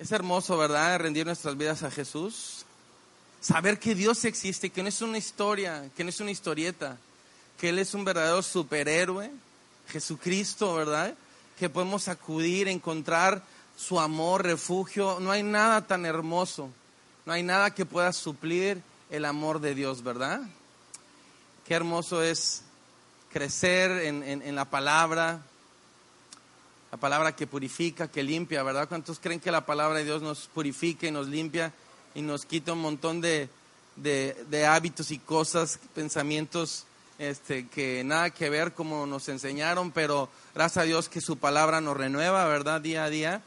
Es hermoso, ¿verdad? Rendir nuestras vidas a Jesús. Saber que Dios existe, que no es una historia, que no es una historieta, que Él es un verdadero superhéroe, Jesucristo, ¿verdad? Que podemos acudir, encontrar su amor, refugio. No hay nada tan hermoso, no hay nada que pueda suplir el amor de Dios, ¿verdad? Qué hermoso es crecer en, en la palabra, la palabra que purifica, que limpia, ¿verdad? ¿Cuántos creen que la palabra de Dios nos purifica y nos limpia y nos quita un montón de, de, hábitos y cosas, pensamientos este, que nada que ver como nos enseñaron, pero gracias a Dios que su palabra nos renueva, ¿verdad? Día a día.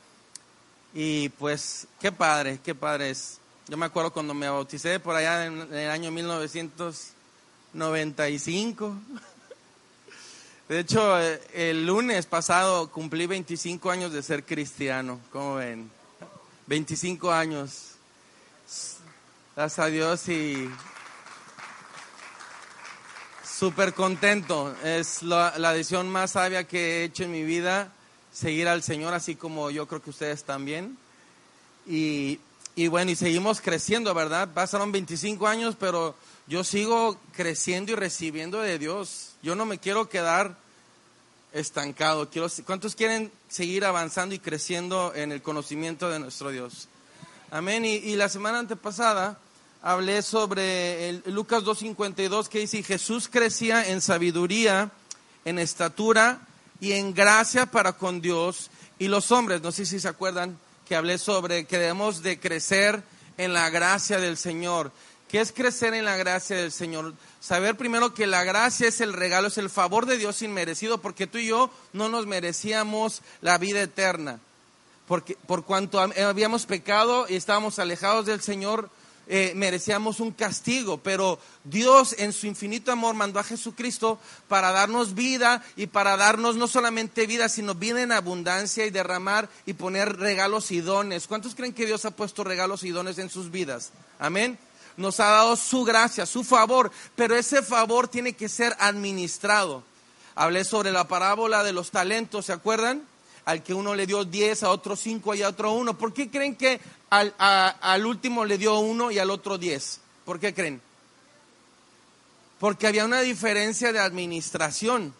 Y pues, qué padre, qué padre es. Yo me acuerdo cuando me bauticé por allá en el año 1995. De hecho, eh, el lunes pasado cumplí 25 años de ser cristiano. ¿Cómo ven? 25 años. Gracias a Dios y súper contento. Es la, la, decisión más sabia que he hecho en mi vida, seguir al Señor, así como yo creo que ustedes también. Y, y bueno, y seguimos creciendo, ¿verdad? Pasaron 25 años, pero yo sigo creciendo y recibiendo de Dios. Yo no me quiero quedar estancado. Quiero, ¿Cuántos quieren seguir avanzando y creciendo en el conocimiento de nuestro Dios? Amén. Y, la semana antepasada hablé sobre el, Lucas 2.52 que dice, Jesús crecía en sabiduría, en estatura y en gracia para con Dios y los hombres. No sé si se acuerdan que hablé sobre que debemos de crecer en la gracia del Señor. ¿Qué es crecer en la gracia del Señor? Saber primero que la gracia es el regalo, es el favor de Dios inmerecido, porque tú y yo no nos merecíamos la vida eterna. Porque, por cuanto habíamos pecado y estábamos alejados del Señor, eh, merecíamos un castigo, pero Dios en su infinito amor mandó a Jesucristo para darnos vida y para darnos no solamente vida, sino vida en abundancia y derramar y poner regalos y dones. ¿Cuántos creen que Dios ha puesto regalos y dones en sus vidas? Amén nos ha dado su gracia, su favor, pero ese favor tiene que ser administrado. Hablé sobre la parábola de los talentos, ¿se acuerdan? Al que uno le dio diez, a otro cinco y a otro uno. ¿Por qué creen que al, último le dio uno y al otro diez? ¿Por qué creen? Porque había una diferencia de administración.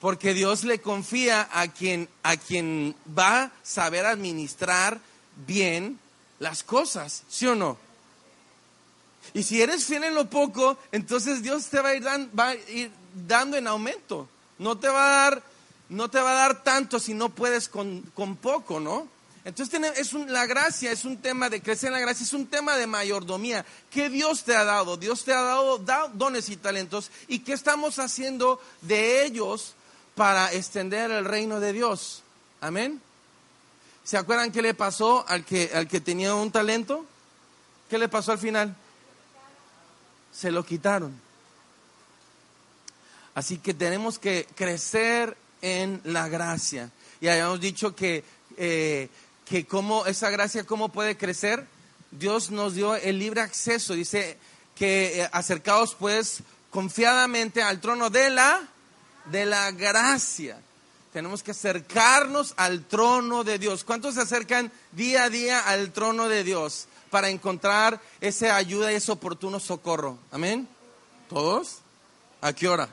Porque Dios le confía a quien, a quien va a saber administrar bien las cosas, ¿sí o no? Y si eres fiel en lo poco, entonces Dios te va a ir, va a ir dando en aumento. No te va a dar, no te va a dar tanto si no puedes con, poco, ¿no? Entonces es la gracia es un tema de crecer en la gracia, es un tema de mayordomía. ¿Qué Dios te ha dado? Dios te ha dado dones y talentos. ¿Y qué estamos haciendo de ellos para extender el reino de Dios? Amén. ¿Se acuerdan qué le pasó al que, al que tenía un talento? ¿Qué le pasó al final? Se lo quitaron. Así que tenemos que crecer en la gracia. Y habíamos dicho que, eh, que cómo, esa gracia, ¿cómo puede crecer? Dios nos dio el libre acceso. Dice que eh, acercaos pues confiadamente al trono de la, de la gracia tenemos que acercarnos al trono de Dios. ¿Cuántos se acercan día a día al trono de Dios para encontrar esa ayuda y ese oportuno socorro? Amén. ¿Todos? ¿A qué hora?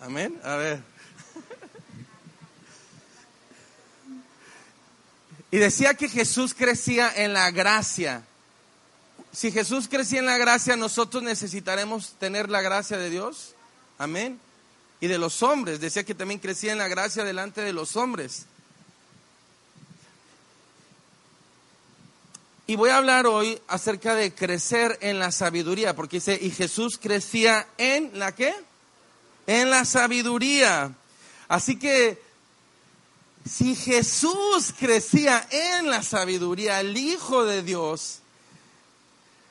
Amén. A ver. Y decía que Jesús crecía en la gracia. Si Jesús crecía en la gracia, nosotros necesitaremos tener la gracia de Dios. Amén y de los hombres. Decía que también crecía en la gracia delante de los hombres. Y voy a hablar hoy acerca de crecer en la sabiduría, porque dice, y Jesús crecía en la qué? En la sabiduría. Así que si Jesús crecía en la sabiduría, el Hijo de Dios,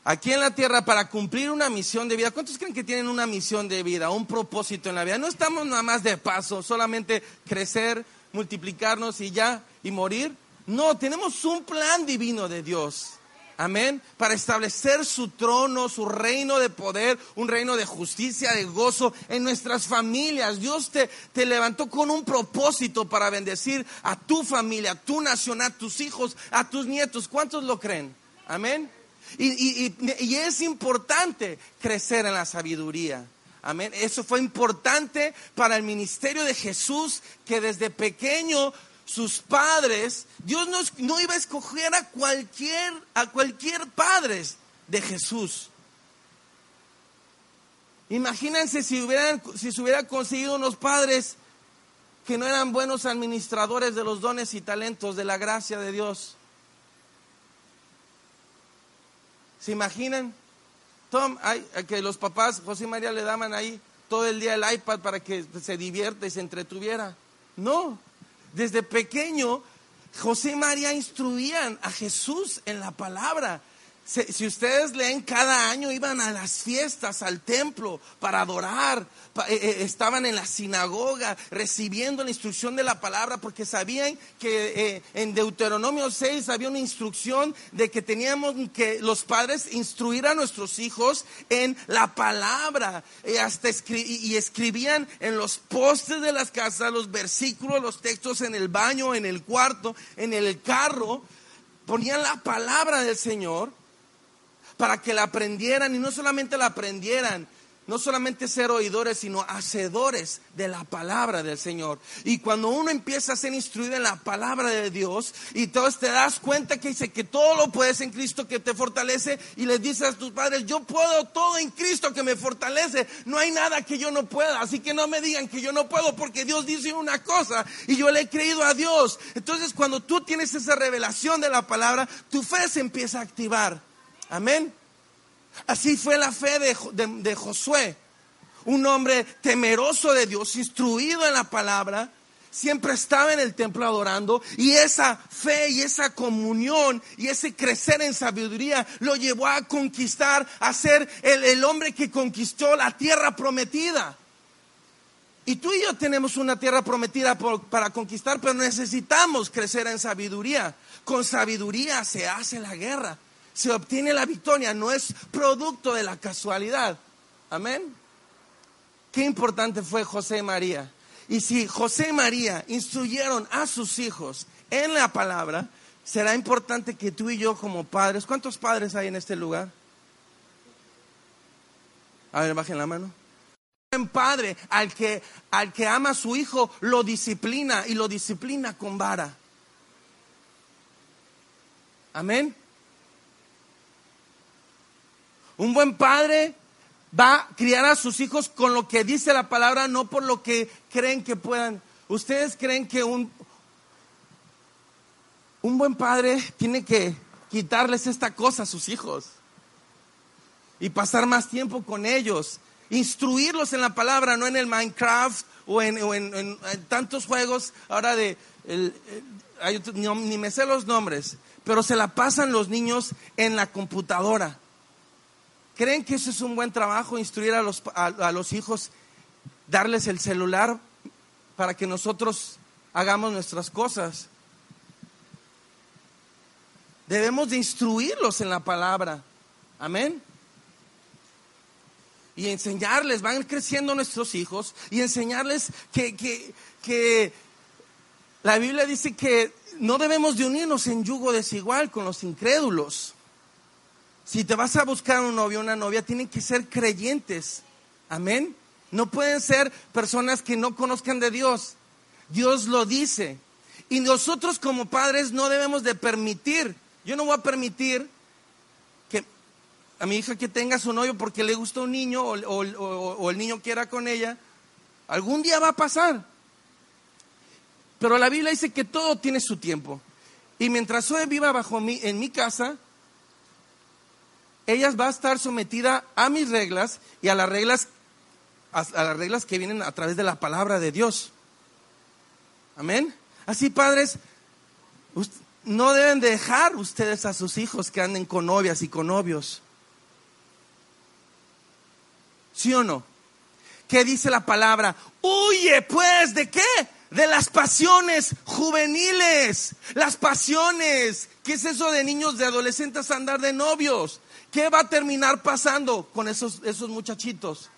aquí en la tierra para cumplir una misión de vida. ¿Cuántos creen que tienen una misión de vida, un propósito en la vida? No estamos nada más de paso, solamente crecer, multiplicarnos y ya, y morir. No, tenemos un plan divino de Dios. Amén. Para establecer su trono, su reino de poder, un reino de justicia, de gozo en nuestras familias. Dios te, te levantó con un propósito para bendecir a tu familia, a tu nación, a tus hijos, a tus nietos. ¿Cuántos lo creen? Amén. Y, es importante crecer en la sabiduría. Amén. Eso fue importante para el ministerio de Jesús, que desde pequeño sus padres, Dios no, no, iba a escoger a cualquier, a cualquier padre de Jesús. Imagínense si, hubieran, si se hubiera conseguido unos padres que no eran buenos administradores de los dones y talentos de la gracia de Dios. ¿Se imaginan? Tom, hay, que los papás, José y María le daban ahí todo el día el iPad para que se divierta y se entretuviera. No, desde pequeño José y María instruían a Jesús en la palabra. Si ustedes leen, cada año iban a las fiestas, al templo, para adorar. Eh, eh, estaban en la sinagoga recibiendo la instrucción de la palabra porque sabían que eh, en Deuteronomio 6 había una instrucción de que teníamos que los padres instruir a nuestros hijos en la palabra. Y, hasta y escribían en los postes de las casas los versículos, los textos en el baño, en el cuarto, en el carro. Ponían la palabra del Señor para que la aprendieran y no solamente la aprendieran, no solamente ser oidores, sino hacedores de la palabra del Señor. Y cuando uno empieza a ser instruido en la palabra de Dios, y entonces te das cuenta que dice que todo lo puedes en Cristo que te fortalece, y les dices a tus padres, yo puedo todo en Cristo que me fortalece, no hay nada que yo no pueda, así que no me digan que yo no puedo, porque Dios dice una cosa, y yo le he creído a Dios. Entonces cuando tú tienes esa revelación de la palabra, tu fe se empieza a activar. Amén. Así fue la fe de, Josué, un hombre temeroso de Dios, instruido en la palabra, siempre estaba en el templo adorando y esa fe y esa comunión y ese crecer en sabiduría lo llevó a conquistar, a ser el, hombre que conquistó la tierra prometida. Y tú y yo tenemos una tierra prometida para conquistar, pero necesitamos crecer en sabiduría. Con sabiduría se hace la guerra se obtiene la victoria, no es producto de la casualidad. Amén. Qué importante fue José y María. Y si José y María instruyeron a sus hijos en la palabra, será importante que tú y yo como padres, ¿cuántos padres hay en este lugar? A ver, bajen la mano. Un padre al que, al que ama a su hijo lo disciplina y lo disciplina con vara. Amén. Un buen padre va a criar a sus hijos con lo que dice la palabra, no por lo que creen que puedan. Ustedes creen que un, un buen padre tiene que quitarles esta cosa a sus hijos y pasar más tiempo con ellos, instruirlos en la palabra, no en el Minecraft o en, tantos juegos ahora de, ni me sé los nombres, pero se la pasan los niños en la computadora. ¿Creen que eso es un buen trabajo, instruir a los, a, los hijos, darles el celular para que nosotros hagamos nuestras cosas? Debemos de instruirlos en la palabra. Amén. Y enseñarles, van creciendo nuestros hijos, y enseñarles que, que, que la Biblia dice que no debemos de unirnos en yugo desigual con los incrédulos. Si te vas a buscar un novio o una novia, tienen que ser creyentes. Amén. No pueden ser personas que no conozcan de Dios. Dios lo dice. Y nosotros como padres no debemos de permitir. Yo no voy a permitir que a mi hija que tenga su novio porque le gusta un niño o, el niño quiera con ella. Algún día va a pasar. Pero la Biblia dice que todo tiene su tiempo. Y mientras soy viva bajo mí, en mi casa, ella va a estar sometida a mis reglas y a las reglas, a, las reglas que vienen a través de la palabra de Dios. Amén. Así, padres, no deben dejar ustedes a sus hijos que anden con novias y con novios. ¿Sí o no? ¿Qué dice la palabra? Huye pues de qué? de las pasiones juveniles, las pasiones. ¿Qué es eso de niños, de adolescentes andar de novios? ¿Qué va a terminar pasando con esos, esos muchachitos?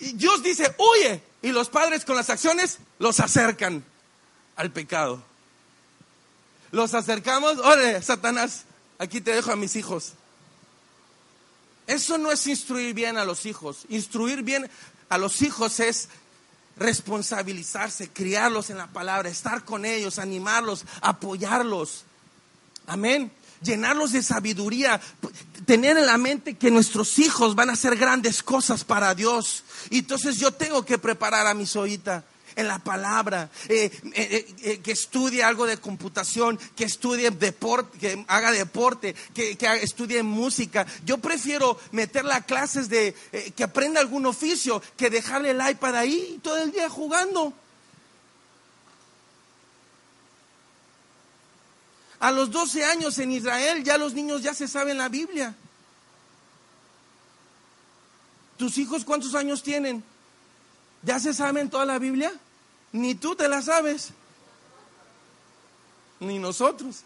Y Dios dice, huye. Y los padres con las acciones los acercan al pecado. Los acercamos, órale, Satanás, aquí te dejo a mis hijos. Eso no es instruir bien a los hijos. Instruir bien a los hijos es responsabilizarse, criarlos en la palabra, estar con ellos, animarlos, apoyarlos. Amén. Llenarlos de sabiduría, tener en la mente que nuestros hijos van a hacer grandes cosas para Dios. Y entonces yo tengo que preparar a mi soita en la palabra, eh, eh, eh, que estudie algo de computación, que estudie deporte, que haga deporte, que, que estudie música. Yo prefiero meterla a clases de que aprenda algún oficio que dejarle el iPad ahí todo el día jugando. A los 12 años en Israel ya los niños ya se saben la Biblia. ¿Tus hijos cuántos años tienen? ¿Ya se saben toda la Biblia? Ni tú te la sabes, ni nosotros.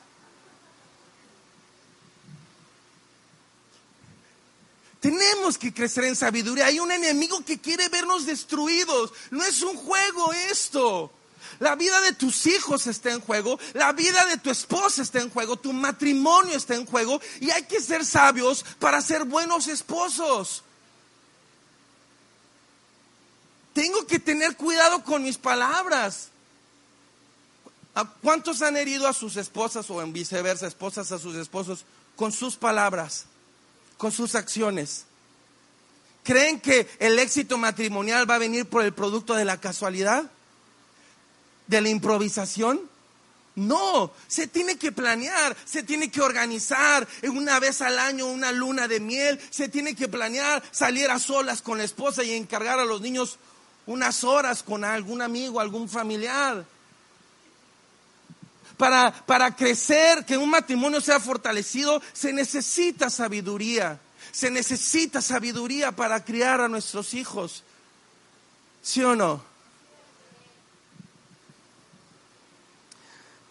Tenemos que crecer en sabiduría. Hay un enemigo que quiere vernos destruidos. No es un juego esto. La vida de tus hijos está en juego, la vida de tu esposa está en juego, tu matrimonio está en juego y hay que ser sabios para ser buenos esposos. Tengo que tener cuidado con mis palabras. ¿Cuántos han herido a sus esposas o en viceversa, esposas a sus esposos con sus palabras, con sus acciones? ¿Creen que el éxito matrimonial va a venir por el producto de la casualidad? ¿De la improvisación? No, se tiene que planear, se tiene que organizar una vez al año una luna de miel, se tiene que planear salir a solas con la esposa y encargar a los niños unas horas con algún amigo, algún familiar. Para, para crecer, que un matrimonio sea fortalecido, se necesita sabiduría. Se necesita sabiduría para criar a nuestros hijos. ¿Sí o no?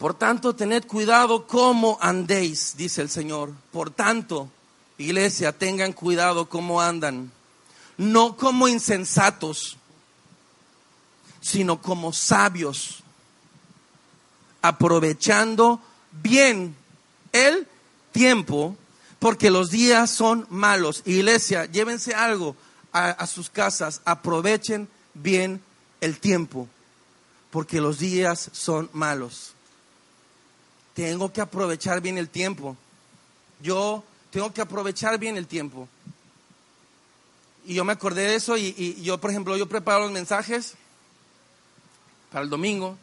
Por tanto, tened cuidado cómo andéis, dice el Señor. Por tanto, iglesia, tengan cuidado cómo andan. No como insensatos sino como sabios, aprovechando bien el tiempo, porque los días son malos. Iglesia, llévense algo a, sus casas, aprovechen bien el tiempo, porque los días son malos. Tengo que aprovechar bien el tiempo. Yo tengo que aprovechar bien el tiempo. Y yo me acordé de eso y, yo, por ejemplo, yo preparo los mensajes para el domingo.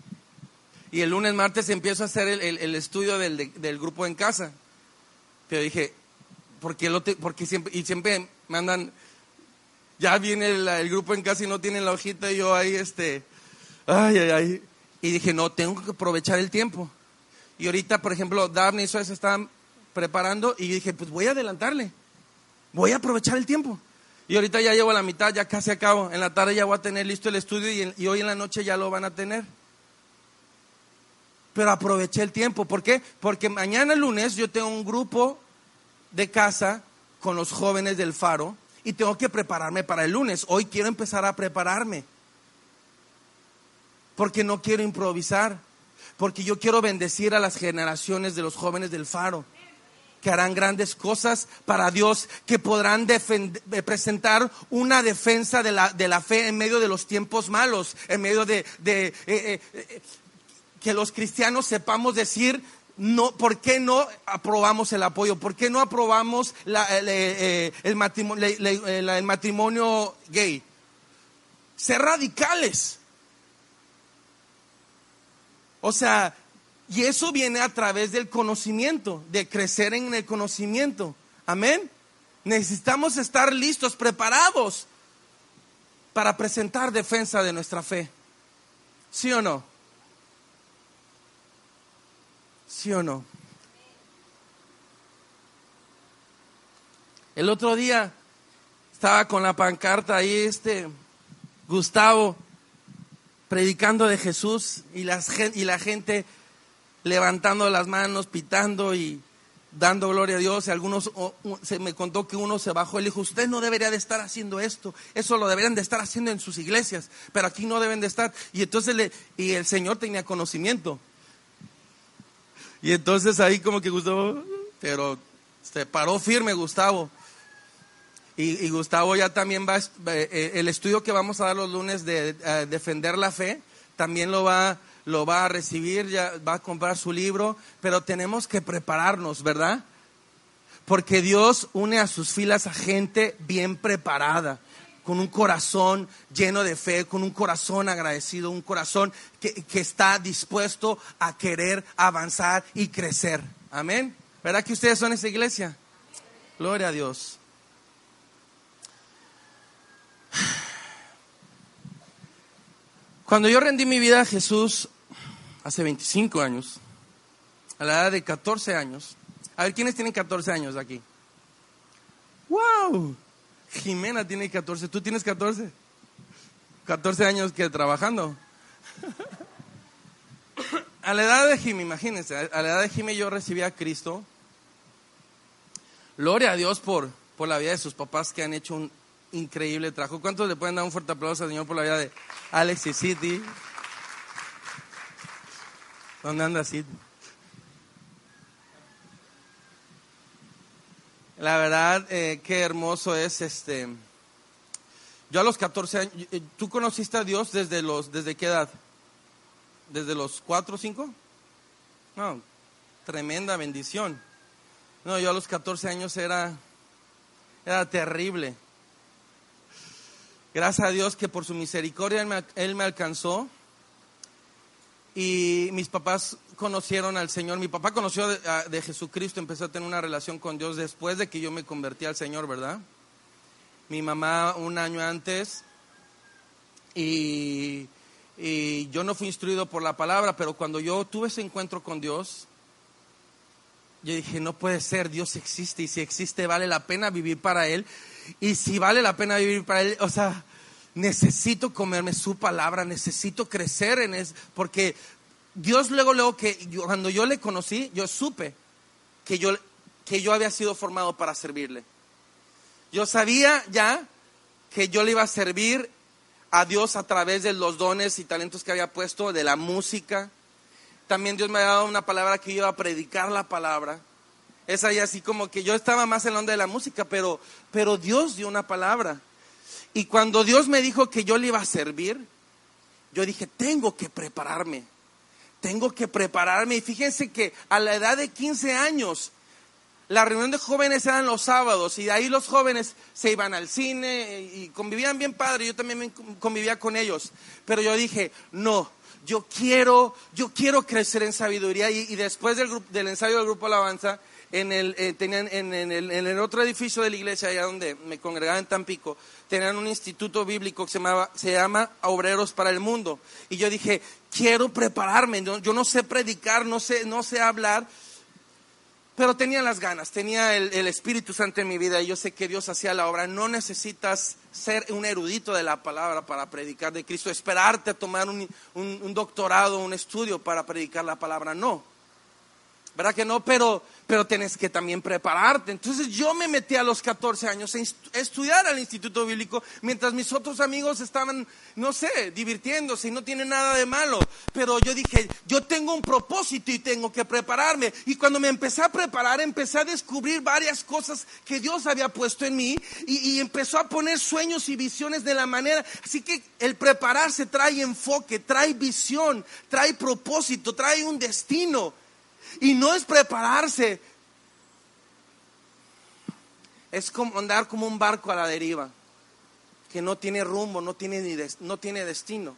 Y el lunes, martes empiezo a hacer el, estudio del, grupo en casa. Pero dije, ¿por qué, lo porque siempre, y siempre mandan, ya viene el, grupo en casa y no tienen la hojita y yo ahí, este, ay, ay, ay. Y dije, no, tengo que aprovechar el tiempo. Y ahorita, por ejemplo, Daphne y Zoe se están preparando y dije, pues voy a adelantarle, voy a aprovechar el tiempo. Y ahorita ya llevo la mitad, ya casi acabo. En la tarde ya voy a tener listo el estudio y, hoy en la noche ya lo van a tener. Pero aproveché el tiempo. ¿Por qué? Porque mañana lunes yo tengo un grupo de casa con los jóvenes del faro y tengo que prepararme para el lunes. Hoy quiero empezar a prepararme. Porque no quiero improvisar. Porque yo quiero bendecir a las generaciones de los jóvenes del faro que harán grandes cosas para Dios, que podrán eh, presentar una defensa de la, de la, fe en medio de los tiempos malos, en medio de, eh, eh, que los cristianos sepamos decir, no, ¿por qué no aprobamos el apoyo? ¿Por qué no aprobamos el, matrimonio, el matrimonio gay? Ser radicales. O sea, y eso viene a través del conocimiento, de crecer en el conocimiento. Amén. Necesitamos estar listos, preparados para presentar defensa de nuestra fe. ¿Sí o no? ¿Sí o no? El otro día estaba con la pancarta ahí, este, Gustavo predicando de Jesús y, las, y la gente levantando las manos, pitando y dando gloria a Dios. Y algunos se me contó que uno se bajó y le dijo, usted no debería de estar haciendo esto, eso lo deberían de estar haciendo en sus iglesias, pero aquí no deben de estar. Y entonces le, y el Señor tenía conocimiento. Y entonces ahí como que Gustavo, pero se paró firme Gustavo. Y, Gustavo ya también va, eh, eh, el estudio que vamos a dar los lunes de defender la fe, también lo va lo va a recibir, ya va a comprar su libro, pero tenemos que prepararnos, ¿verdad? Porque Dios une a sus filas a gente bien preparada, con un corazón lleno de fe, con un corazón agradecido, un corazón que, que está dispuesto a querer avanzar y crecer. Amén. ¿Verdad que ustedes son esa iglesia? Gloria a Dios. Cuando yo rendí mi vida a Jesús, hace 25 años, a la edad de 14 años. A ver, ¿quiénes tienen 14 años aquí? ¡Wow! Jimena tiene 14. ¿Tú tienes 14? 14 años que trabajando. a la edad de Jimmy, imagínense, a la edad de Jimmy yo recibí a Cristo. Gloria a Dios por, por la vida de sus papás que han hecho un increíble trabajo. ¿Cuántos le pueden dar un fuerte aplauso al Señor por la vida de Alex y City? ¿Dónde anda así? La verdad, eh, qué hermoso es este. Yo a los 14 años, ¿tú conociste a Dios desde los, desde qué edad? ¿Desde los 4 o 5? No, tremenda bendición. No, yo a los 14 años era, era terrible. Gracias a Dios que por su misericordia él me alcanzó y mis papás conocieron al Señor. Mi papá conoció de, Jesucristo, empezó a tener una relación con Dios después de que yo me convertí al Señor, ¿verdad? Mi mamá un año antes y yo no fui instruido por la palabra, pero cuando yo tuve ese encuentro con Dios, yo dije, no puede ser, Dios existe y si existe vale la pena vivir para Él. Y si vale la pena vivir para Él, o sea, necesito comerme su palabra, necesito crecer en eso, porque Dios luego, luego que cuando yo le conocí, yo supe que yo, que yo había sido formado para servirle. Yo sabía ya que yo le iba a servir a Dios a través de los dones y talentos que había puesto, de la música. También Dios me había dado una palabra que iba a predicar la palabra. Es ahí así como que yo estaba más en la onda de la música, pero, pero Dios dio una palabra. Y cuando Dios me dijo que yo le iba a servir, yo dije, tengo que prepararme, tengo que prepararme. Y fíjense que a la edad de 15 años, la reunión de jóvenes eran los sábados y de ahí los jóvenes se iban al cine y convivían bien padre, yo también convivía con ellos. Pero yo dije, no, yo quiero, yo quiero crecer en sabiduría y, después del, del ensayo del grupo Alabanza, en el, eh, tenían, en, el, otro edificio de la iglesia, allá donde me congregaba en Tampico, tenían un instituto bíblico que se, llamaba, se llama Obreros para el Mundo. Y yo dije, quiero prepararme, yo no sé predicar, no sé, no sé hablar, pero tenía las ganas, tenía el, Espíritu Santo en mi vida y yo sé que Dios hacía la obra. No necesitas ser un erudito de la palabra para predicar de Cristo, esperarte a tomar un, doctorado, un estudio para predicar la palabra, no. ¿Verdad que no? Pero, pero tienes que también prepararte. Entonces yo me metí a los 14 años a estudiar al Instituto Bíblico mientras mis otros amigos estaban, no sé, divirtiéndose y no tiene nada de malo. Pero yo dije, yo tengo un propósito y tengo que prepararme. Y cuando me empecé a preparar, empecé a descubrir varias cosas que Dios había puesto en mí y empezó a poner sueños y visiones de la manera. Así que el prepararse trae enfoque, trae visión, trae propósito, trae un destino. Y no es prepararse, es como andar como un barco a la deriva, que no tiene rumbo, no tiene, ni no tiene destino.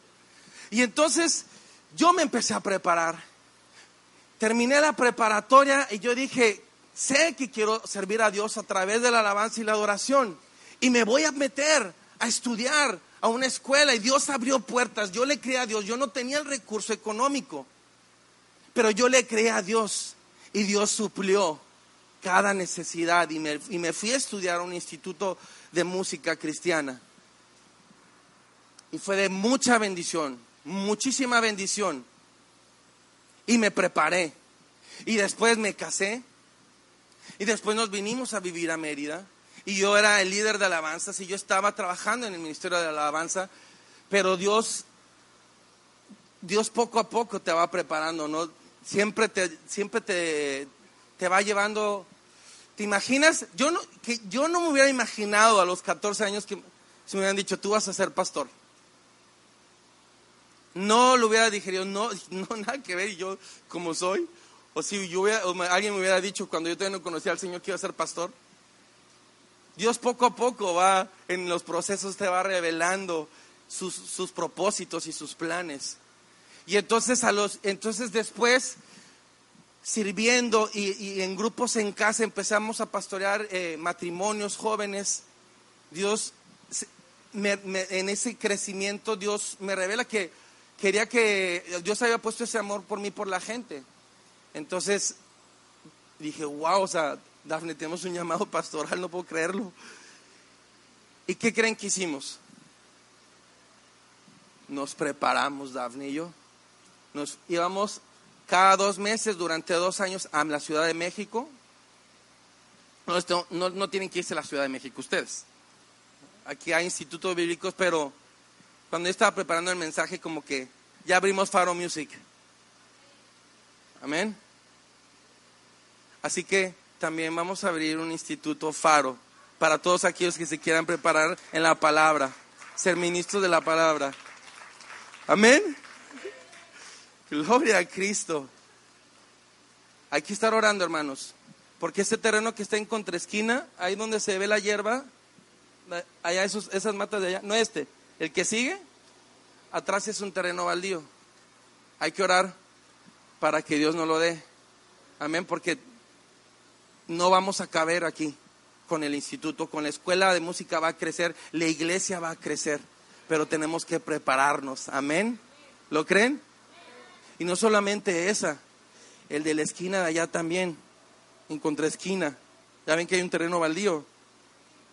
Y entonces yo me empecé a preparar. Terminé la preparatoria y yo dije, sé que quiero servir a Dios a través de la alabanza y la adoración. Y me voy a meter a estudiar a una escuela y Dios abrió puertas. Yo le creí a Dios, yo no tenía el recurso económico. Pero yo le creí a Dios y Dios suplió cada necesidad y me, y me fui a estudiar a un instituto de música cristiana. Y fue de mucha bendición, muchísima bendición. Y me preparé. Y después me casé. Y después nos vinimos a vivir a Mérida. Y yo era el líder de alabanzas y yo estaba trabajando en el ministerio de alabanza. Pero Dios, Dios poco a poco te va preparando, ¿no? Siempre te, siempre te, te va llevando. ¿Te imaginas? Yo no, que yo no me hubiera imaginado a los 14 años que se me hubieran dicho, tú vas a ser pastor. No lo hubiera digerido, no, no nada que ver yo como soy. O si yo alguien me hubiera dicho cuando yo todavía no conocía al Señor que iba a ser pastor. Dios poco a poco va en los procesos, te va revelando sus, sus propósitos y sus planes. Y entonces, a los, entonces después, sirviendo y, en grupos en casa empezamos a pastorear eh, matrimonios jóvenes. Dios, en ese crecimiento, Dios me revela que quería que Dios había puesto ese amor por mí, por la gente. Entonces dije, wow, o sea, Dafne, tenemos un llamado pastoral, no puedo creerlo. ¿Y qué creen que hicimos? Nos preparamos, Dafne y yo. Nos íbamos cada dos meses durante dos años a la Ciudad de México. No, no, tienen que irse a la Ciudad de México ustedes. Aquí hay institutos bíblicos, pero cuando yo estaba preparando el mensaje, como que ya abrimos Faro Music. Amén. Así que también vamos a abrir un instituto Faro para todos aquellos que se quieran preparar en la palabra, ser ministros de la palabra. Amén. Gloria a Cristo. Hay que estar orando, hermanos, porque ese terreno que está en contraesquina, ahí donde se ve la hierba, allá esas matas de allá, no este, el que sigue, atrás es un terreno baldío. Hay que orar para que Dios nos lo dé. Amén, porque no vamos a caber aquí con el instituto, con la escuela de música va a crecer, la iglesia va a crecer, pero tenemos que prepararnos. Amén. ¿Lo creen? Y no solamente esa, el de la esquina de allá también, en contraesquina. Ya ven que hay un terreno baldío.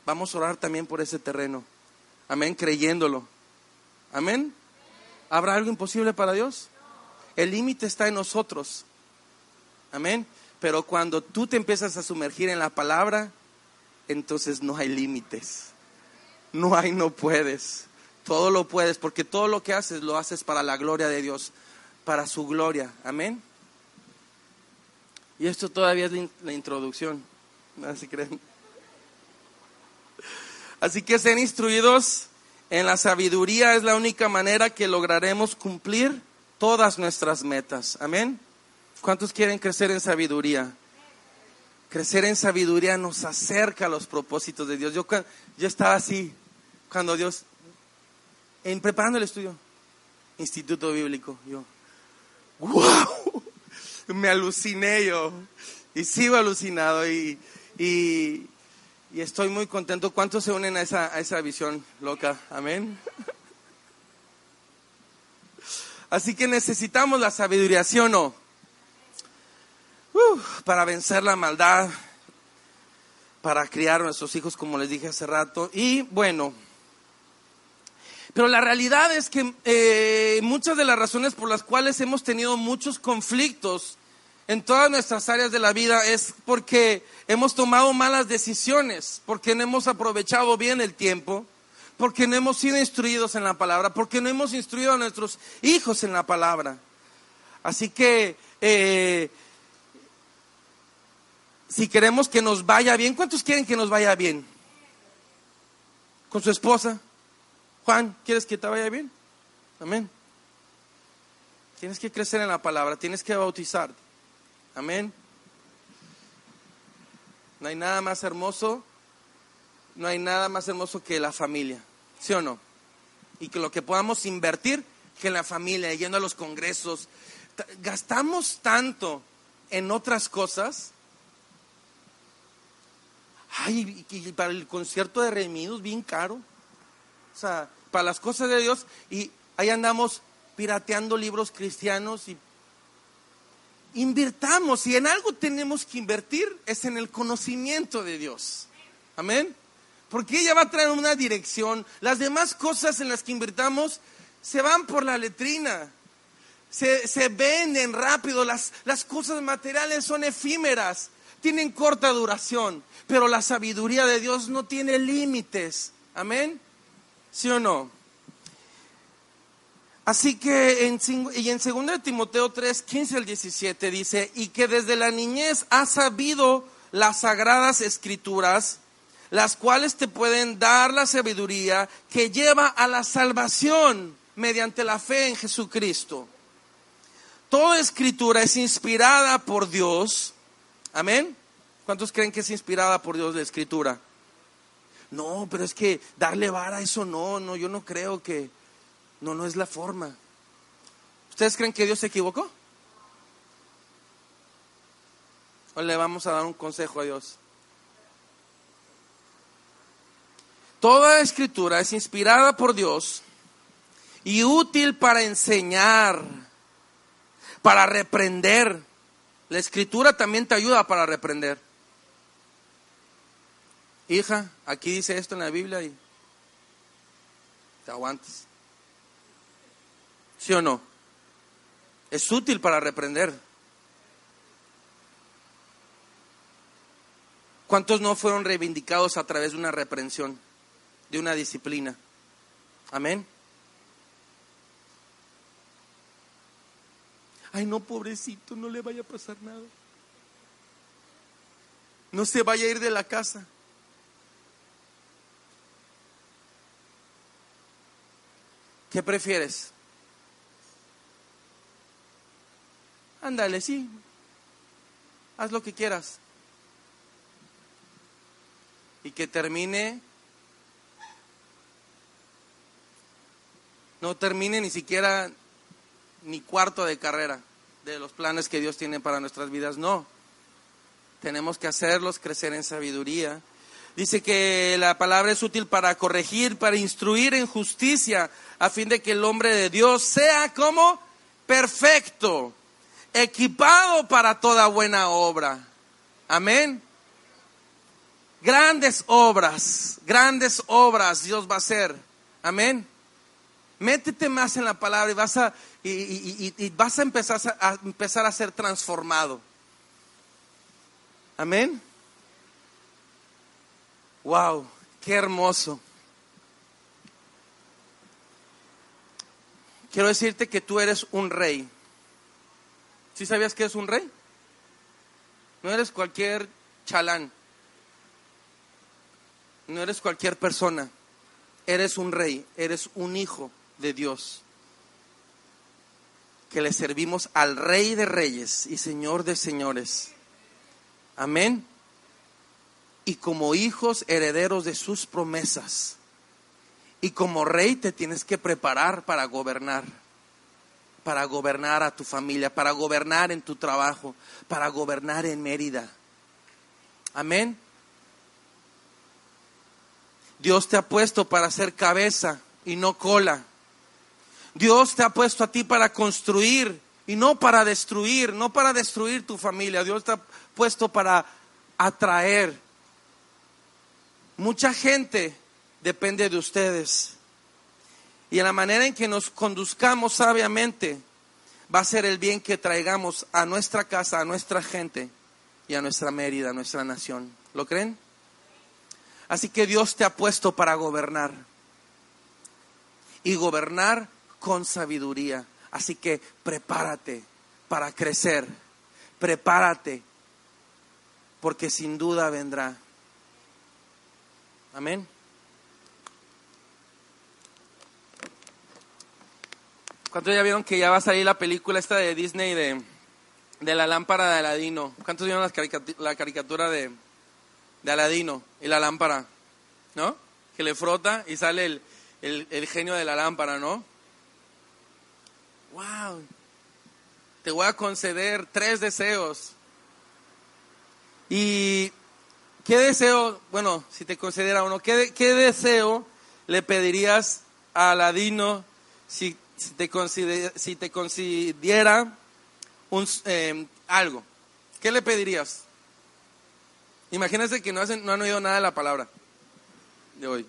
Vamos a orar también por ese terreno. Amén, creyéndolo. Amén. ¿Habrá algo imposible para Dios? El límite está en nosotros. Amén. Pero cuando tú te empiezas a sumergir en la palabra, entonces no hay límites. No hay, no puedes. Todo lo puedes, porque todo lo que haces lo haces para la gloria de Dios, para su gloria. Amén. Y esto todavía es la introducción. Así creen. Así que sean instruidos en la sabiduría, es la única manera que lograremos cumplir todas nuestras metas. Amén. ¿Cuántos quieren crecer en sabiduría? Crecer en sabiduría nos acerca a los propósitos de Dios. Yo, yo estaba así cuando Dios, en preparando el estudio, Instituto Bíblico, yo, wow, me aluciné yo y sigo alucinado y, y, estoy muy contento. ¿Cuántos se unen a esa, a esa visión loca? Amén. Así que necesitamos la sabiduría, ¿sí o no? para vencer la maldad, para criar a nuestros hijos, como les dije hace rato. Y bueno, pero la realidad es que eh, muchas de las razones por las cuales hemos tenido muchos conflictos en todas nuestras áreas de la vida es porque hemos tomado malas decisiones, porque no hemos aprovechado bien el tiempo, porque no hemos sido instruidos en la palabra, porque no hemos instruido a nuestros hijos en la palabra. Así que eh, si queremos que nos vaya bien, ¿cuántos quieren que nos vaya bien? Con su esposa. Juan, ¿quieres que te vaya bien? Amén. Tienes que crecer en la palabra, tienes que bautizarte. Amén. No hay nada más hermoso, no hay nada más hermoso que la familia, ¿sí o no? Y que lo que podamos invertir que en la familia, yendo a los congresos. Gastamos tanto en otras cosas. Ay, y para el concierto de Remidos, bien caro. O sea, para las cosas de Dios. Y ahí andamos pirateando libros cristianos y invirtamos, y en algo tenemos que invertir, es en el conocimiento de Dios. Amén. Porque ella va a traer una dirección. Las demás cosas en las que invirtamos se van por la letrina. Se, se venden rápido. Las, las cosas materiales son efímeras. Tienen corta duración. Pero la sabiduría de Dios no tiene límites. Amén. ¿Sí o no? Así que en, y en 2 Timoteo 3, 15 al 17 dice, y que desde la niñez has sabido las sagradas escrituras, las cuales te pueden dar la sabiduría que lleva a la salvación mediante la fe en Jesucristo. Toda escritura es inspirada por Dios. Amén. ¿Cuántos creen que es inspirada por Dios la escritura? No, pero es que darle vara a eso no, no, yo no creo que, no, no es la forma. ¿Ustedes creen que Dios se equivocó? ¿O le vamos a dar un consejo a Dios? Toda escritura es inspirada por Dios y útil para enseñar, para reprender. La escritura también te ayuda para reprender. Hija, aquí dice esto en la Biblia y te aguantas. ¿Sí o no? Es útil para reprender. ¿Cuántos no fueron reivindicados a través de una reprensión? de una disciplina. Amén. Ay, no, pobrecito, no le vaya a pasar nada. No se vaya a ir de la casa. ¿Qué prefieres? Ándale, sí. Haz lo que quieras. Y que termine no termine ni siquiera ni cuarto de carrera de los planes que Dios tiene para nuestras vidas. No, tenemos que hacerlos crecer en sabiduría. Dice que la palabra es útil para corregir, para instruir en justicia, a fin de que el hombre de Dios sea como perfecto, equipado para toda buena obra. Amén. Grandes obras, grandes obras Dios va a hacer. Amén. Métete más en la palabra y vas a, y, vas a empezar, a empezar a ser transformado. Amén. Wow, qué hermoso. Quiero decirte que tú eres un rey. ¿Sí sabías que eres un rey? No eres cualquier chalán. No eres cualquier persona. Eres un rey, eres un hijo de Dios, que le servimos al Rey de Reyes y Señor de Señores. Amén. Y como hijos herederos de sus promesas. Y como rey te tienes que preparar para gobernar, para gobernar a tu familia, para gobernar en tu trabajo, para gobernar en Mérida. Amén. Dios te ha puesto para ser cabeza y no cola. Dios te ha puesto a ti para construir y no para destruir, no para destruir tu familia. Dios te ha puesto para atraer. Mucha gente depende de ustedes. Y en la manera en que nos conduzcamos sabiamente va a ser el bien que traigamos a nuestra casa, a nuestra gente y a nuestra Mérida, a nuestra nación. ¿Lo creen? Así que Dios te ha puesto para gobernar. Y gobernar con sabiduría. Así que prepárate para crecer, prepárate, porque sin duda vendrá. Amén. ¿Cuántos ya vieron que ya va a salir la película esta de Disney de, de la lámpara de Aladino? ¿Cuántos vieron la caricatura de, de Aladino y la lámpara? ¿No? Que le frota y sale el, el genio de la lámpara, ¿no? wow, te voy a conceder tres deseos. ¿Y qué deseo, bueno, si te concediera uno, qué, qué deseo le pedirías a Aladino si, si, te, si te considera un, eh, algo? ¿Qué le pedirías? Imagínense que no, hacen, no han oído nada de la palabra. de hoy.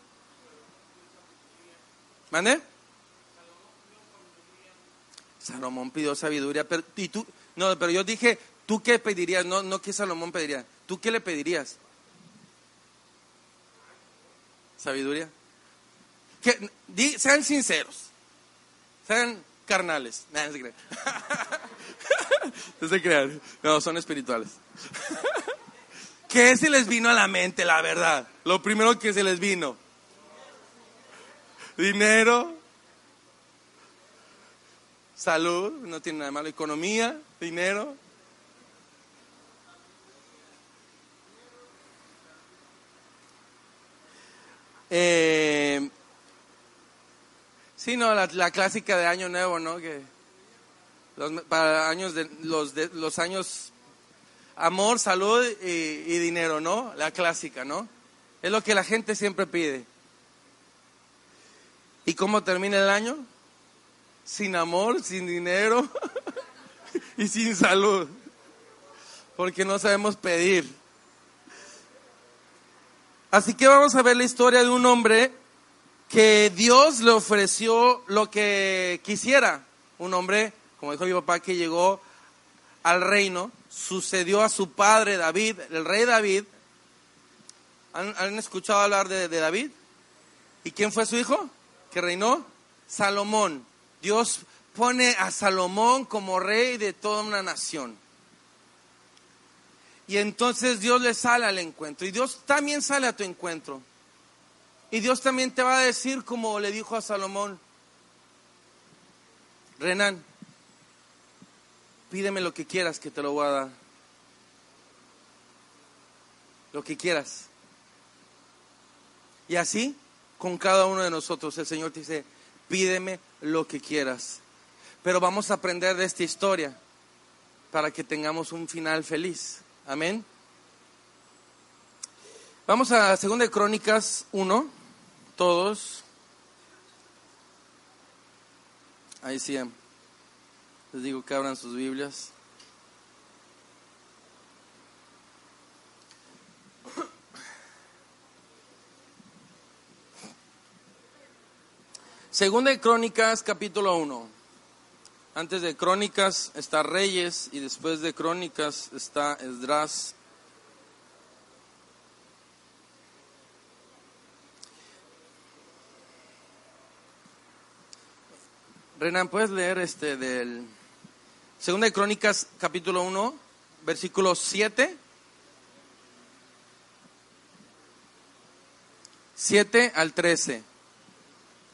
¿Mande? Salomón pidió sabiduría, pero y tú, no, pero yo dije, ¿tú qué pedirías? No, no que Salomón pediría. ¿Tú qué le pedirías? Sabiduría. Que, sean sinceros. Sean carnales. no se crean. no se crean. No, son espirituales. ¿Qué se les vino a la mente, la verdad? Lo primero que se les vino. Dinero. Salud, no tiene nada malo. Economía, dinero. Eh, sí, no, la, clásica de Año Nuevo, ¿no? Que para años de, los, de, los años amor, salud y, y, dinero, ¿no? La clásica, ¿no? Es lo que la gente siempre pide. ¿Y cómo termina el año? Sin amor, sin dinero y sin salud. Porque no sabemos pedir. Así que vamos a ver la historia de un hombre que Dios le ofreció lo que quisiera. Un hombre, como dijo mi papá, que llegó al reino, sucedió a su padre David, el rey David. ¿Han, escuchado hablar de, de David? ¿Y quién fue su hijo? que reinó? Salomón. Dios pone a Salomón como rey de toda una nación. Y entonces Dios le sale al encuentro. Y Dios también sale a tu encuentro. Y Dios también te va a decir como le dijo a Salomón, Renan, pídeme lo que quieras que te lo voy a dar. Lo que quieras. Y así, con cada uno de nosotros, el Señor te dice, pídeme lo que quieras. Pero vamos a aprender de esta historia para que tengamos un final feliz. Amén. Vamos a 2 Crónicas 1, todos. Ahí sí, les digo que abran sus Biblias. Segunda de Crónicas, capítulo 1. Antes de Crónicas está Reyes y después de Crónicas está Esdras. Renan, ¿puedes leer este del Segunda de Crónicas capítulo 1, versículo 7? 7 al 13.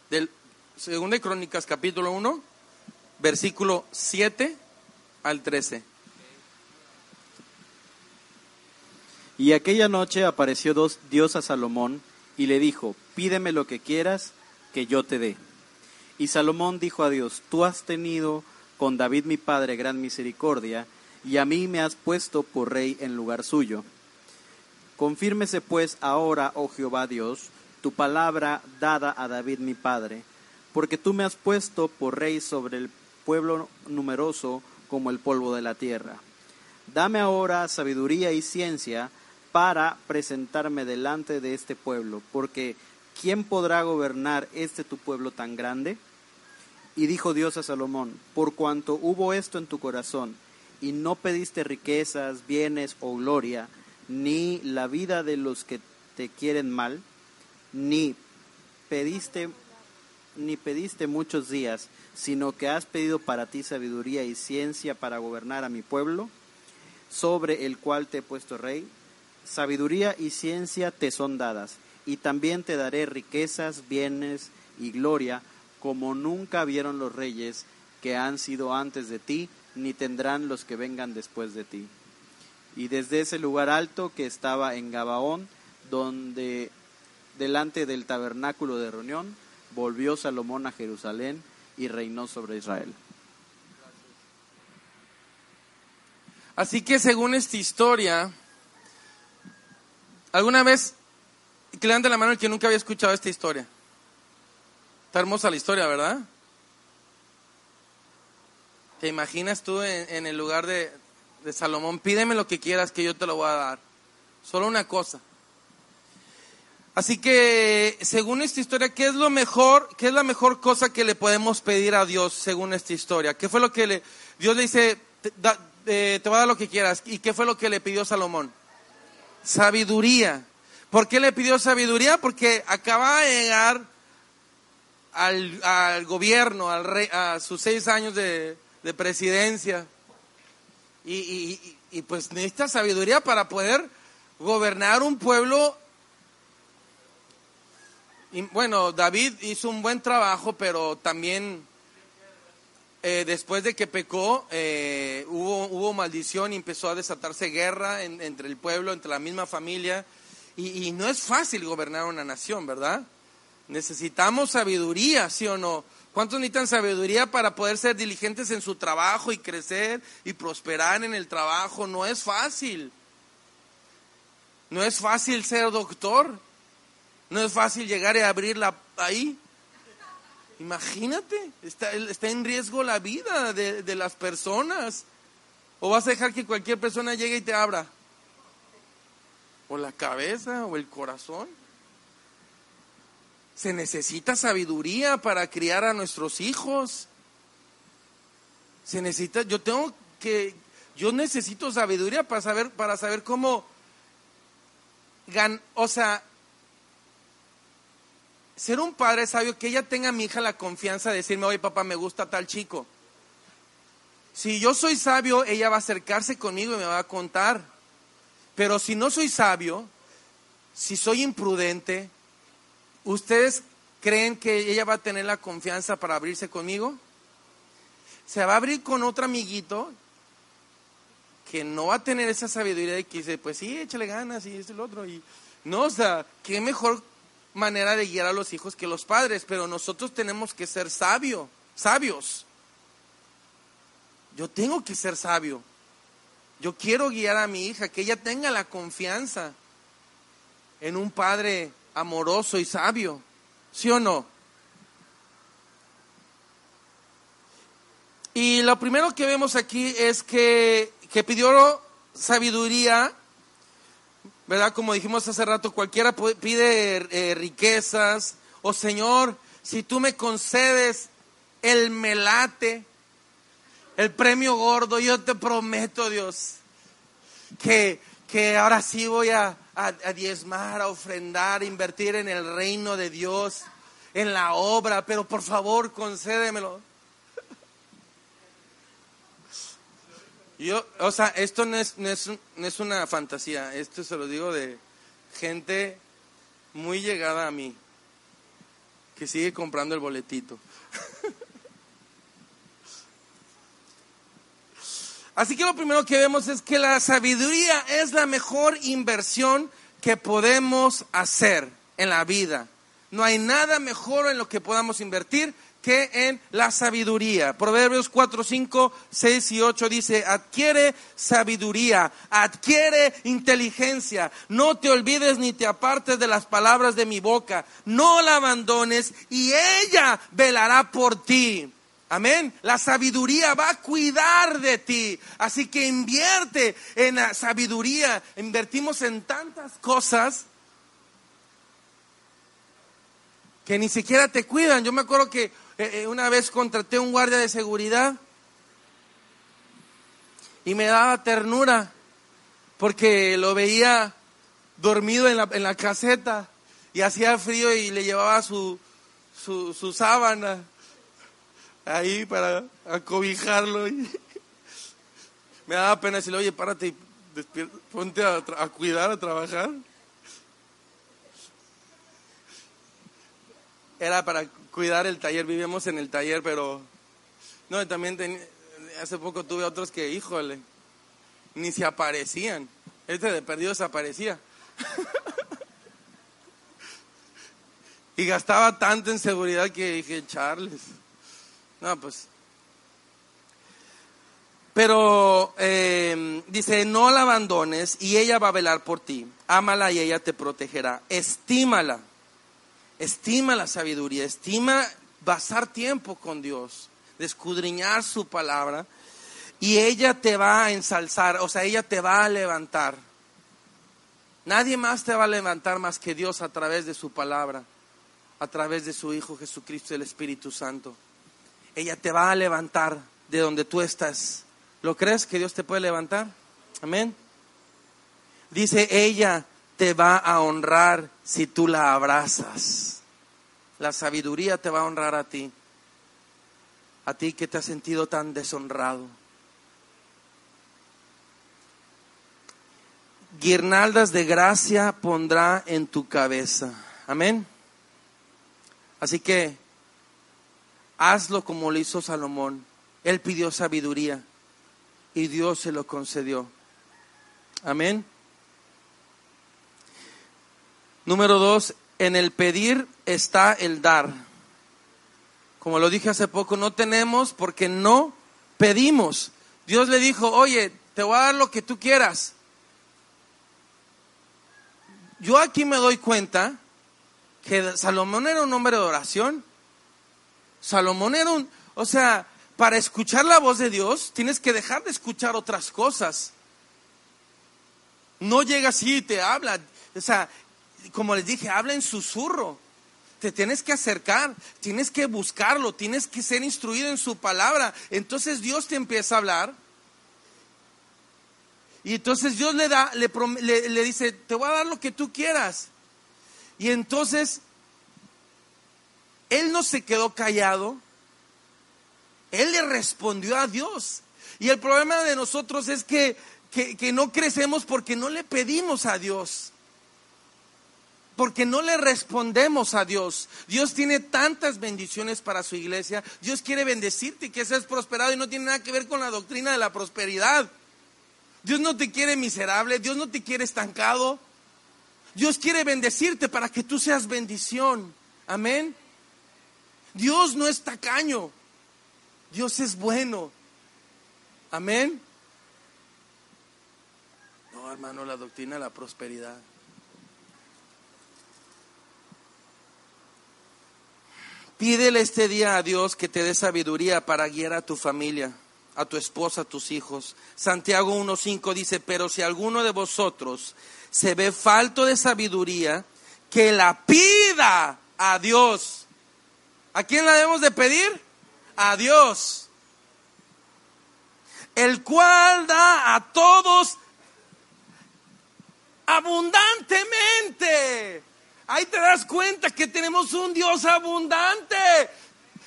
Del Segunda de Crónicas capítulo 1 versículo 7 al 13. Y aquella noche apareció Dios a Salomón y le dijo, pídeme lo que quieras, que yo te dé. Y Salomón dijo a Dios, tú has tenido con David mi padre gran misericordia, y a mí me has puesto por rey en lugar suyo. Confírmese pues ahora, oh Jehová Dios, tu palabra dada a David mi padre, porque tú me has puesto por rey sobre el pueblo numeroso como el polvo de la tierra. Dame ahora sabiduría y ciencia para presentarme delante de este pueblo, porque ¿quién podrá gobernar este tu pueblo tan grande? Y dijo Dios a Salomón, por cuanto hubo esto en tu corazón, y no pediste riquezas, bienes o gloria, ni la vida de los que te quieren mal, ni pediste ni pediste muchos días, sino que has pedido para ti sabiduría y ciencia para gobernar a mi pueblo, sobre el cual te he puesto rey. Sabiduría y ciencia te son dadas, y también te daré riquezas, bienes y gloria, como nunca vieron los reyes que han sido antes de ti, ni tendrán los que vengan después de ti. Y desde ese lugar alto que estaba en Gabaón, donde delante del tabernáculo de reunión, volvió Salomón a Jerusalén y reinó sobre Israel. Así que según esta historia, alguna vez, que levante la mano el que nunca había escuchado esta historia. Está hermosa la historia, ¿verdad? ¿Te imaginas tú en, el lugar de, de Salomón? Pídeme lo que quieras que yo te lo voy a dar. Solo una cosa. Así que, según esta historia, ¿qué es lo mejor, qué es la mejor cosa que le podemos pedir a Dios según esta historia? ¿Qué fue lo que le, Dios le dice, te, eh, te va a dar lo que quieras? ¿Y qué fue lo que le pidió Salomón? Sabiduría. ¿Por qué le pidió sabiduría? Porque acaba de llegar al, gobierno, al rey, a sus seis años de, presidencia. Y, y, pues necesita sabiduría para poder gobernar un pueblo. Y bueno, David hizo un buen trabajo, pero también eh, después de que pecó, eh, hubo, hubo maldición y empezó a desatarse guerra entre el pueblo, entre la misma familia. Y, y no es fácil gobernar una nación, ¿verdad? Necesitamos sabiduría, ¿sí o no? ¿Cuántos necesitan sabiduría para poder ser diligentes en su trabajo y crecer y prosperar en el trabajo? No es fácil. No es fácil ser doctor. No es fácil llegar y abrirla ahí. Imagínate, está, está en riesgo la vida de, de las personas. ¿O vas a dejar que cualquier persona llegue y te abra? ¿O la cabeza o el corazón? Se necesita sabiduría para criar a nuestros hijos. Se necesita, yo tengo que, yo necesito sabiduría para saber, para saber cómo, gan, o sea, ser un padre sabio, que ella tenga a mi hija la confianza de decirme, oye papá, me gusta tal chico. Si yo soy sabio, ella va a acercarse conmigo y me va a contar. Pero si no soy sabio, si soy imprudente, ¿Ustedes creen que ella va a tener la confianza para abrirse conmigo? Se va a abrir con otro amiguito que no va a tener esa sabiduría de que dice, pues sí, échale ganas y es el otro. Y no, o sea, qué mejor manera de guiar a los hijos que los padres, pero nosotros tenemos que ser sabios, sabios. Yo tengo que ser sabio. Yo quiero guiar a mi hija, que ella tenga la confianza en un padre amoroso y sabio. ¿Sí o no? Y lo primero que vemos aquí es que, que pidió sabiduría, ¿verdad? Como dijimos hace rato, cualquiera pide eh, riquezas, o Señor, si tú me concedes el melate, el premio gordo, yo te prometo, Dios, que, que ahora sí voy a, a, diezmar, a ofrendar, a invertir en el reino de Dios, en la obra, pero por favor concédemelo. Yo, o sea, esto no es, no es, no es una fantasía, esto se lo digo de gente muy llegada a mí, que sigue comprando el boletito. Así que lo primero que vemos es que la sabiduría es la mejor inversión que podemos hacer en la vida. No hay nada mejor en lo que podamos invertir en la sabiduría. Proverbios 4, 5, 6 y 8 dice, adquiere sabiduría, adquiere inteligencia, no te olvides ni te apartes de las palabras de mi boca, no la abandones y ella velará por ti. Amén. La sabiduría va a cuidar de ti. Así que invierte en la sabiduría. Invertimos en tantas cosas que ni siquiera te cuidan. Yo me acuerdo que eh, eh, una vez contraté un guardia de seguridad y me daba ternura porque lo veía dormido en la, en la caseta y hacía frío y le llevaba su, su, su sábana ahí para acobijarlo. Y me daba pena decirle, oye, párate y ponte a, cuidar, a trabajar. Era para cuidar el taller, vivíamos en el taller, pero no, también hace poco tuve otros que, híjole, ni se aparecían. Este de perdido desaparecía. y gastaba tanto en seguridad que dije, Charles. No, pues. Pero em, dice, no la abandones y ella va a velar por ti. Ámala y ella te protegerá. Estímala. Estima la sabiduría. Estima pasar tiempo con Dios. Descudriñar su palabra. Y ella te va a ensalzar. O sea, ella te va a levantar. Nadie más te va a levantar más que Dios a través de su palabra, a través de su Hijo Jesucristo y el Espíritu Santo. Ella te va a levantar de donde tú estás. ¿Lo crees que Dios te puede levantar? Amén. Dice, ella te va a honrar si tú la abrazas. La sabiduría te va a honrar a ti. A ti que te has sentido tan deshonrado. Guirnaldas de gracia pondrá en tu cabeza. Amén. Así que hazlo como lo hizo Salomón. Él pidió sabiduría y Dios se lo concedió. Amén. Número dos, en el pedir está el dar. Como lo dije hace poco, no tenemos porque no pedimos. Dios le dijo, oye, te voy a dar lo que tú quieras. Yo aquí me doy cuenta que Salomón era un hombre de oración. Salomón era un, o sea, para escuchar la voz de Dios tienes que dejar de escuchar otras cosas. No llega así y te habla. O sea, como les dije, habla en susurro. Te tienes que acercar, tienes que buscarlo, tienes que ser instruido en su palabra. Entonces Dios te empieza a hablar. Y entonces Dios le da, le, le, dice, te voy a dar lo que tú quieras. Y entonces Él no se quedó callado. Él le respondió a Dios. Y el problema de nosotros es que, que no crecemos porque no le pedimos a Dios porque no le respondemos a Dios. Dios tiene tantas bendiciones para su iglesia. Dios quiere bendecirte y que seas prosperado y no tiene nada que ver con la doctrina de la prosperidad. Dios no te quiere miserable, Dios no te quiere estancado. Dios quiere bendecirte para que tú seas bendición. Amén. Dios no es tacaño. Dios es bueno. Amén. No, hermano, la doctrina de la prosperidad. Pídele este día a Dios que te dé sabiduría para guiar a tu familia, a tu esposa, a tus hijos. Santiago 1.5 dice, pero si alguno de vosotros se ve falto de sabiduría, que la pida a Dios. ¿A quién la debemos de pedir? A Dios. El cual da a todos abundantemente. Ahí te das cuenta que tenemos un Dios abundante,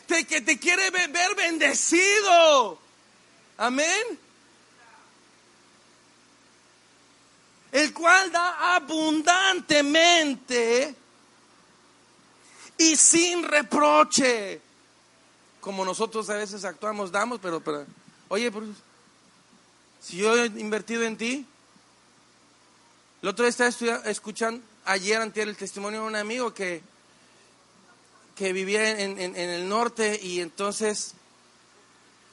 que te quiere ver bendecido. Amén. El cual da abundantemente y sin reproche. Como nosotros a veces actuamos, damos, pero, pero oye, si yo he invertido en ti, el otro día estaba escuchando, ayer ante el testimonio de un amigo que, que vivía en, el norte y entonces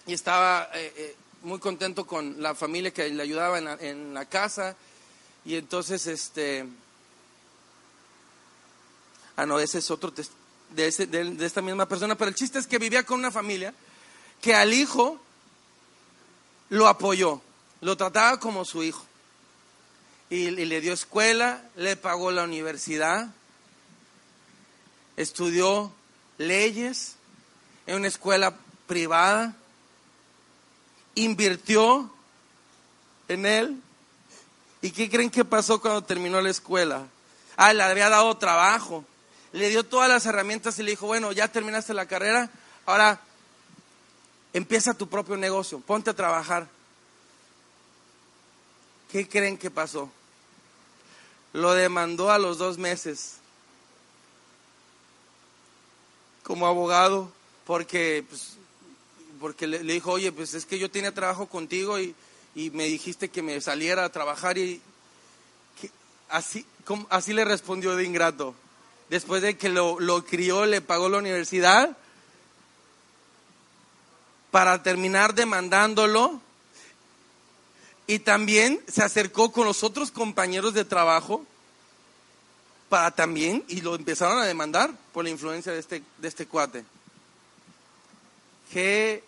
y estaba eh, eh, muy contento con la familia que le ayudaba en la, casa y entonces este ah no ese es otro de, de, esta misma persona pero el chiste es que vivía con una familia que al hijo lo apoyó lo trataba como su hijo y, le dio escuela, le pagó la universidad, estudió leyes en una escuela privada, invirtió en él. ¿Y qué creen que pasó cuando terminó la escuela? Ah, le había dado trabajo, le dio todas las herramientas y le dijo, bueno, ya terminaste la carrera, ahora empieza tu propio negocio, ponte a trabajar. ¿Qué creen que pasó? Lo demandó a los dos meses como abogado porque, pues, porque le, dijo, oye, pues es que yo tenía trabajo contigo y, me dijiste que me saliera a trabajar y así, así le respondió de ingrato. Después de que lo, lo crió, le pagó la universidad para terminar demandándolo y también se acercó con los otros compañeros de trabajo para también, y lo empezaron a demandar por la influencia de este, de este cuate. Qué,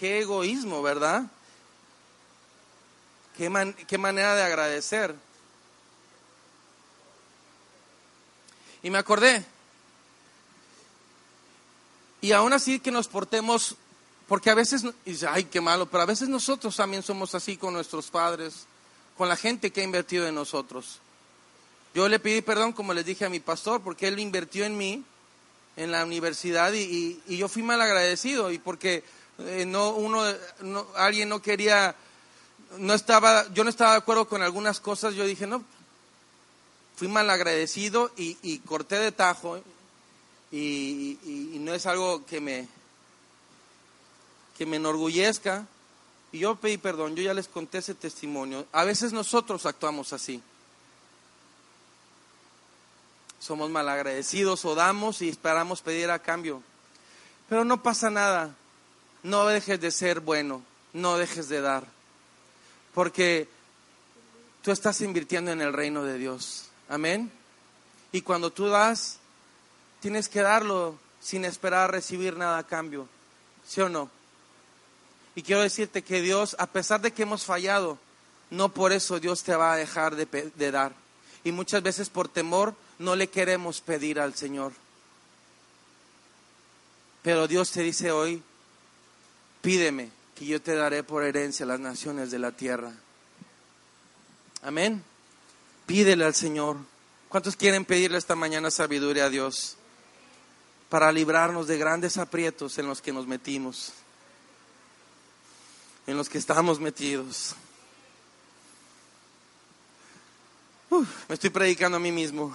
qué egoísmo, ¿verdad? Qué, qué manera de agradecer. Y me acordé. Y aún así que nos portemos, porque a veces, ay, qué malo, pero a veces nosotros también somos así con nuestros padres, con la gente que ha invertido en nosotros. Yo le pedí perdón, como les dije a mi pastor, porque él invirtió en mí en la universidad y, yo fui mal agradecido y porque eh, no uno alguien no quería no estaba yo no estaba de acuerdo con algunas cosas yo dije no fui mal agradecido y, corté de tajo y, y, no es algo que me que me enorgullezca y yo pedí perdón yo ya les conté ese testimonio a veces nosotros actuamos así somos malagradecidos o damos y esperamos pedir a cambio. Pero no pasa nada. No dejes de ser bueno, no dejes de dar. Porque tú estás invirtiendo en el reino de Dios. Amén. Y cuando tú das, tienes que darlo sin esperar recibir nada a cambio. ¿Sí o no? Y quiero decirte que Dios, a pesar de que hemos fallado, no por eso Dios te va a dejar de, de dar. Y muchas veces por temor no le queremos pedir al Señor. Pero Dios te dice hoy, pídeme que yo te daré por herencia las naciones de la tierra. Amén. Pídele al Señor. ¿Cuántos quieren pedirle esta mañana sabiduría a Dios para librarnos de grandes aprietos en los que nos metimos? En los que estamos metidos. me estoy predicando a mí mismo.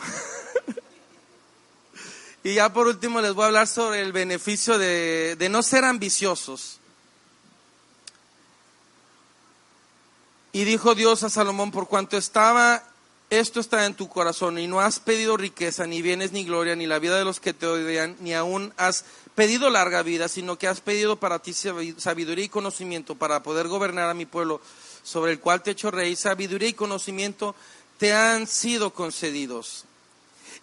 y ya por último les voy a hablar sobre el beneficio de, de no ser ambiciosos. Y dijo Dios a Salomón, por cuanto estaba, esto está en tu corazón, y no has pedido riqueza, ni bienes, ni gloria, ni la vida de los que te odian, ni aún has pedido larga vida, sino que has pedido para ti sabiduría y conocimiento para poder gobernar a mi pueblo, sobre el cual te he hecho rey, sabiduría y conocimiento te han sido concedidos.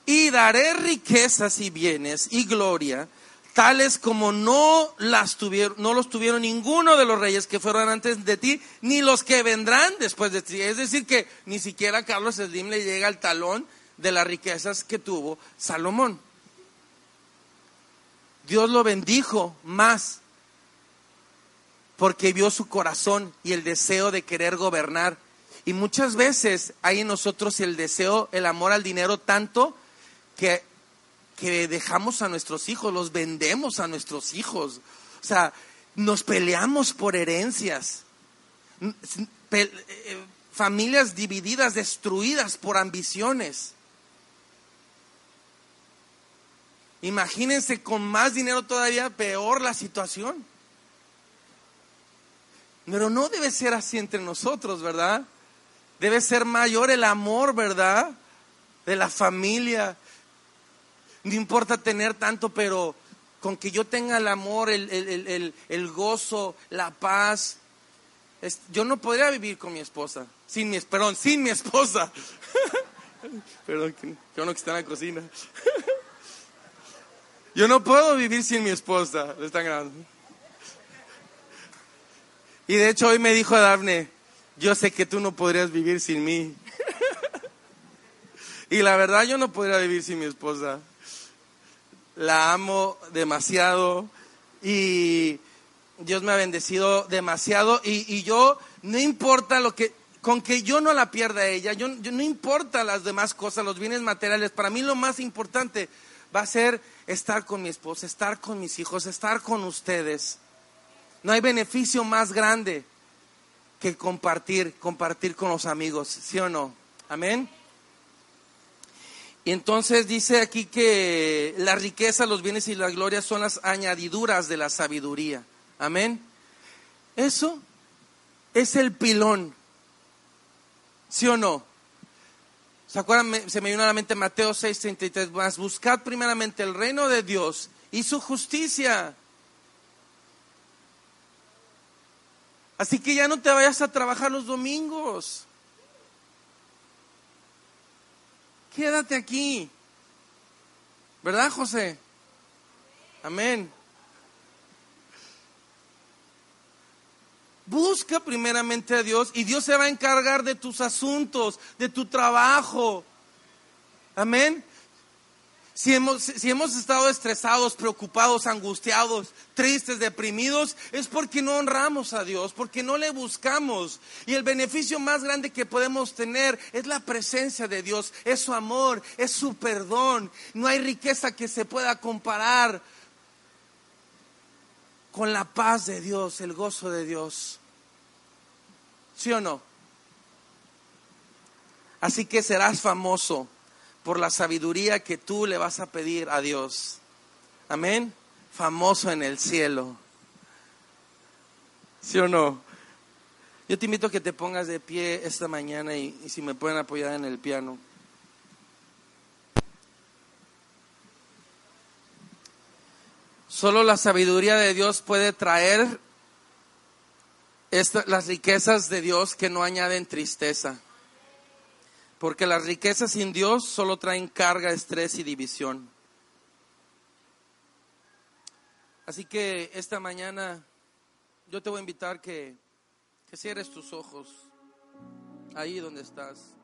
Y daré riquezas y bienes y gloria, tales como no las tuvieron, no los tuvieron ninguno de los reyes que fueron antes de ti, ni los que vendrán después de ti. Es decir, que ni siquiera Carlos Slim le llega al talón de las riquezas que tuvo Salomón. Dios lo bendijo más porque vio su corazón y el deseo de querer gobernar y muchas veces hay en nosotros el deseo, el amor al dinero tanto que, que dejamos a nuestros hijos, los vendemos a nuestros hijos. O sea, nos peleamos por herencias. Eh, familias divididas, destruidas por ambiciones. Imagínense con más dinero todavía peor la situación. Pero no debe ser así entre nosotros, ¿verdad? Debe ser mayor el amor, ¿verdad? De la familia. No importa tener tanto, pero con que yo tenga el amor, el, gozo, la paz. yo no podría vivir con mi esposa. Sin mi, perdón, sin mi esposa. perdón, que, que que está en la cocina. yo no puedo vivir sin mi esposa. Están Y de hecho hoy me dijo Daphne, yo sé que tú no podrías vivir sin mí. y la verdad yo no podría vivir sin mi esposa. La amo demasiado y Dios me ha bendecido demasiado y, yo no importa lo que, con que yo no la pierda ella, yo, yo no importa las demás cosas, los bienes materiales, para mí lo más importante va a ser estar con mi esposa, estar con mis hijos, estar con ustedes. No hay beneficio más grande que compartir, compartir con los amigos, ¿sí o no? Amén. Y entonces dice aquí que la riqueza, los bienes y la gloria son las añadiduras de la sabiduría. Amén. Eso es el pilón. ¿Sí o no? ¿Se acuerdan? Se me vino a la mente Mateo 6:33 más. Buscad primeramente el reino de Dios y su justicia Así que ya no te vayas a trabajar los domingos. Quédate aquí. ¿Verdad, José? Amén. Busca primeramente a Dios y Dios se va a encargar de tus asuntos, de tu trabajo. Amén. Si hemos, si hemos estado estresados, preocupados, angustiados, tristes, deprimidos, es porque no honramos a Dios, porque no le buscamos. Y el beneficio más grande que podemos tener es la presencia de Dios, es su amor, es su perdón. No hay riqueza que se pueda comparar con la paz de Dios, el gozo de Dios. ¿Sí o no? Así que serás famoso por la sabiduría que tú le vas a pedir a Dios. Amén. Famoso en el cielo. ¿Sí o no? Yo te invito a que te pongas de pie esta mañana y, si me pueden apoyar en el piano. Solo la sabiduría de Dios puede traer las riquezas de Dios que no añaden tristeza. Porque las riquezas sin Dios solo traen carga, estrés y división. Así que esta mañana yo te voy a invitar que, que cierres tus ojos ahí donde estás.